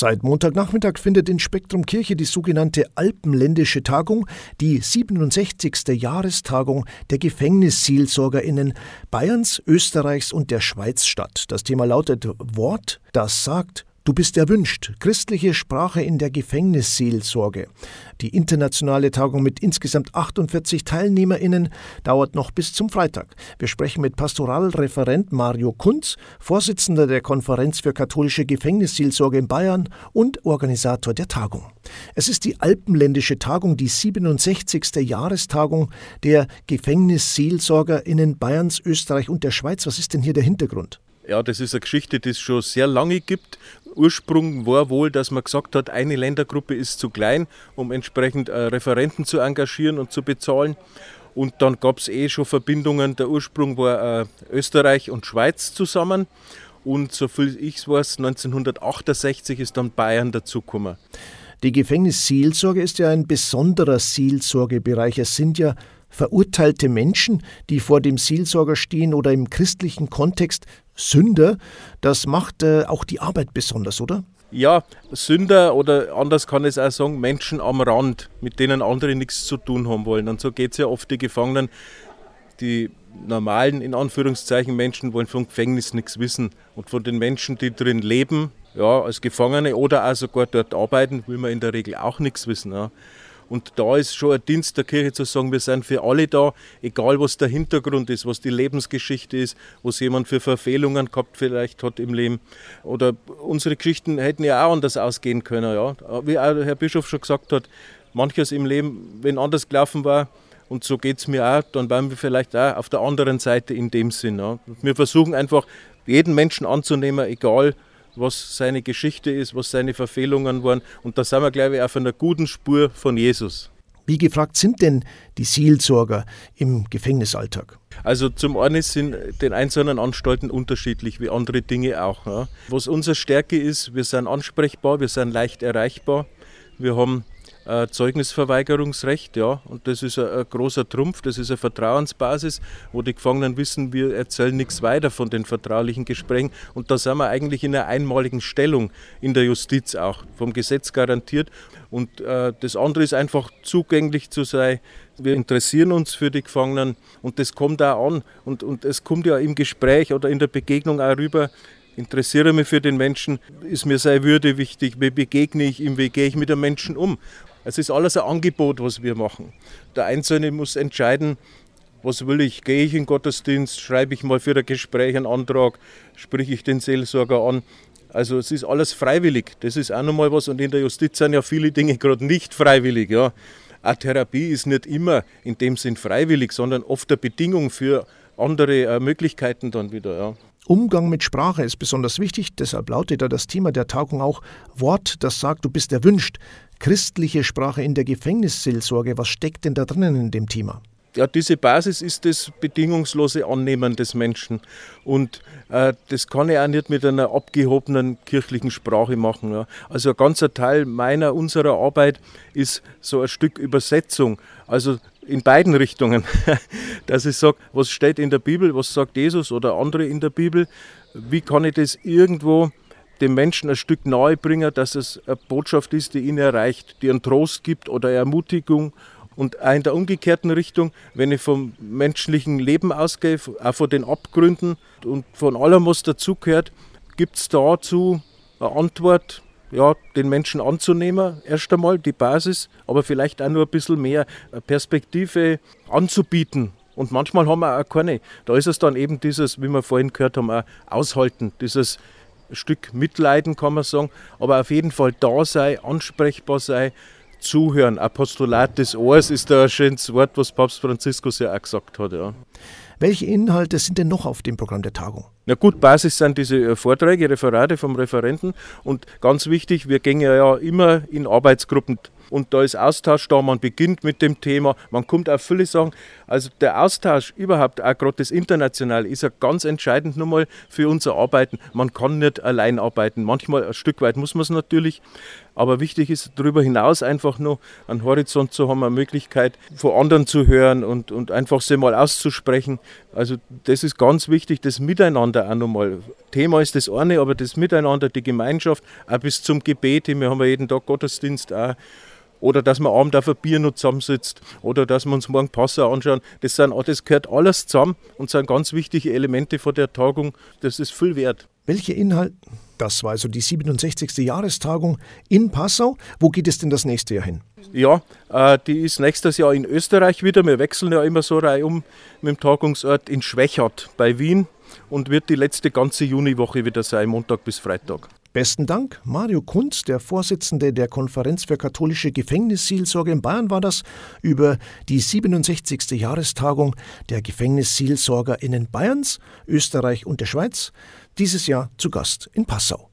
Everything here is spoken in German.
Seit Montagnachmittag findet in Spektrum Kirche die sogenannte Alpenländische Tagung, die 67. Jahrestagung der Gefängnisseelsorgerinnen Bayerns, Österreichs und der Schweiz statt. Das Thema lautet Wort, das sagt, Du bist erwünscht. Christliche Sprache in der Gefängnisseelsorge. Die internationale Tagung mit insgesamt 48 TeilnehmerInnen dauert noch bis zum Freitag. Wir sprechen mit Pastoralreferent Mario Kunz, Vorsitzender der Konferenz für katholische Gefängnisseelsorge in Bayern und Organisator der Tagung. Es ist die Alpenländische Tagung, die 67. Jahrestagung der GefängnisseelsorgerInnen Bayerns, Österreich und der Schweiz. Was ist denn hier der Hintergrund? Ja, das ist eine Geschichte, die es schon sehr lange gibt. Ursprung war wohl, dass man gesagt hat, eine Ländergruppe ist zu klein, um entsprechend äh, Referenten zu engagieren und zu bezahlen. Und dann gab es eh schon Verbindungen. Der Ursprung war äh, Österreich und Schweiz zusammen. Und soviel ich weiß, 1968 ist dann Bayern dazugekommen. Die Gefängnisseelsorge ist ja ein besonderer Seelsorgebereich. Es sind ja verurteilte Menschen, die vor dem Seelsorger stehen oder im christlichen Kontext Sünder, das macht äh, auch die Arbeit besonders, oder? Ja, Sünder oder anders kann ich es auch sagen, Menschen am Rand, mit denen andere nichts zu tun haben wollen. Und so geht es ja oft die Gefangenen, die normalen, in Anführungszeichen, Menschen wollen vom Gefängnis nichts wissen. Und von den Menschen, die drin leben, ja, als Gefangene oder auch sogar dort arbeiten, will man in der Regel auch nichts wissen. Ja. Und da ist schon ein Dienst der Kirche zu sagen, wir sind für alle da, egal was der Hintergrund ist, was die Lebensgeschichte ist, was jemand für Verfehlungen gehabt vielleicht hat im Leben. Oder unsere Geschichten hätten ja auch anders ausgehen können. Ja. Wie auch Herr Bischof schon gesagt hat, manches im Leben, wenn anders gelaufen war, und so geht es mir auch, dann waren wir vielleicht auch auf der anderen Seite in dem Sinn. Ja. Wir versuchen einfach, jeden Menschen anzunehmen, egal was seine Geschichte ist, was seine Verfehlungen waren. Und da sind wir, glaube ich, auf einer guten Spur von Jesus. Wie gefragt sind denn die Seelsorger im Gefängnisalltag? Also zum einen sind den einzelnen Anstalten unterschiedlich, wie andere Dinge auch. Ja. Was unsere Stärke ist, wir sind ansprechbar, wir sind leicht erreichbar. Wir haben äh, Zeugnisverweigerungsrecht, ja, und das ist ein, ein, großer Trumpf, das ist eine Vertrauensbasis, wo die Gefangenen wissen, wir erzählen nichts weiter von den vertraulichen Gesprächen. Und da sind wir eigentlich in einer einmaligen Stellung in der Justiz auch, vom Gesetz garantiert. Und äh, das andere ist einfach zugänglich zu sein, wir interessieren uns für die Gefangenen und das kommt auch an. Und, und es kommt ja im Gespräch oder in der Begegnung auch rüber, interessiere mich für den Menschen, ist mir seine Würde wichtig, wie begegne ich ihm, wie gehe ich mit dem Menschen um. Es ist alles ein Angebot, was wir machen. Der Einzelne muss entscheiden, was will ich? Gehe ich in Gottesdienst? Schreibe ich mal für ein Gespräch einen Antrag? Sprich ich den Seelsorger an? Also es ist alles freiwillig. Das ist auch nochmal was. Und in der Justiz sind ja viele Dinge gerade nicht freiwillig. Ja. Eine Therapie ist nicht immer in dem Sinn freiwillig, sondern oft eine Bedingung für andere äh, Möglichkeiten dann wieder. Ja. Umgang mit Sprache ist besonders wichtig, deshalb lautet da das Thema der Tagung auch Wort, das sagt, du bist erwünscht christliche Sprache in der Gefängnisseelsorge. Was steckt denn da drinnen in dem Thema? Ja, diese Basis ist das bedingungslose Annehmen des Menschen. Und äh, das kann ich auch nicht mit einer abgehobenen kirchlichen Sprache machen. Ja. Also ein ganzer Teil meiner, unserer Arbeit ist so ein Stück Übersetzung. Also in beiden Richtungen. Dass ich sage, was steht in der Bibel, was sagt Jesus oder andere in der Bibel, wie kann ich das irgendwo dem Menschen ein Stück nahe bringen, dass es eine Botschaft ist, die ihn erreicht, die einen Trost gibt oder Ermutigung. Und auch in der umgekehrten Richtung, wenn ich vom menschlichen Leben ausgehe, auch von den Abgründen und von allem, was dazugehört, gibt es dazu eine Antwort, ja, den Menschen anzunehmen, erst einmal die Basis, aber vielleicht auch nur ein bisschen mehr Perspektive anzubieten. Und manchmal haben wir auch keine. Da ist es dann eben dieses, wie wir vorhin gehört haben, auch aushalten, dieses Stück mitleiden, kann man sagen, aber auf jeden Fall da sei, ansprechbar sei, zuhören. Apostolat des Ohrs ist da ein schönes Wort, was Papst Franziskus ja auch gesagt hat. Ja. Welche Inhalte sind denn noch auf dem Programm der Tagung? Na gut, Basis sind diese äh, Vorträge, Referate vom Referenten und ganz wichtig, wir gehen ja immer in Arbeitsgruppen und da ist Austausch da, man beginnt mit dem Thema, man kommt auf viele Sachen. Also der Austausch überhaupt, auch gerade das Internationale, ist ja ganz entscheidend nochmal für unser Arbeiten. Man kann nicht allein arbeiten. Manchmal ein Stück weit muss man es natürlich, aber wichtig ist darüber hinaus einfach nur einen Horizont zu haben, eine Möglichkeit von anderen zu hören und, und einfach sie mal auszusprechen. Also das ist ganz wichtig, das Miteinander auch nochmal. Thema ist das eine, aber das Miteinander, die Gemeinschaft, auch bis zum Gebet. Wir haben ja jeden Tag Gottesdienst auch oder dass man abend auf ein Bier noch zusammensitzt oder dass wir uns morgen Passau anschauen. Das, sind, das gehört alles zusammen und sind ganz wichtige Elemente von der Tagung. Das ist viel wert. Welche Inhalte? Das war also die 67. Jahrestagung in Passau. Wo geht es denn das nächste Jahr hin? Ja, äh, die ist nächstes Jahr in Österreich wieder. Wir wechseln ja immer so reihum mit dem Tagungsort in Schwächert bei Wien und wird die letzte ganze Juniwoche wieder sein, Montag bis Freitag. Besten Dank, Mario Kunz, der Vorsitzende der Konferenz für katholische Gefängnisseelsorge in Bayern war das, über die 67. Jahrestagung der GefängnisseelsorgerInnen Bayerns, Österreich und der Schweiz, dieses Jahr zu Gast in Passau.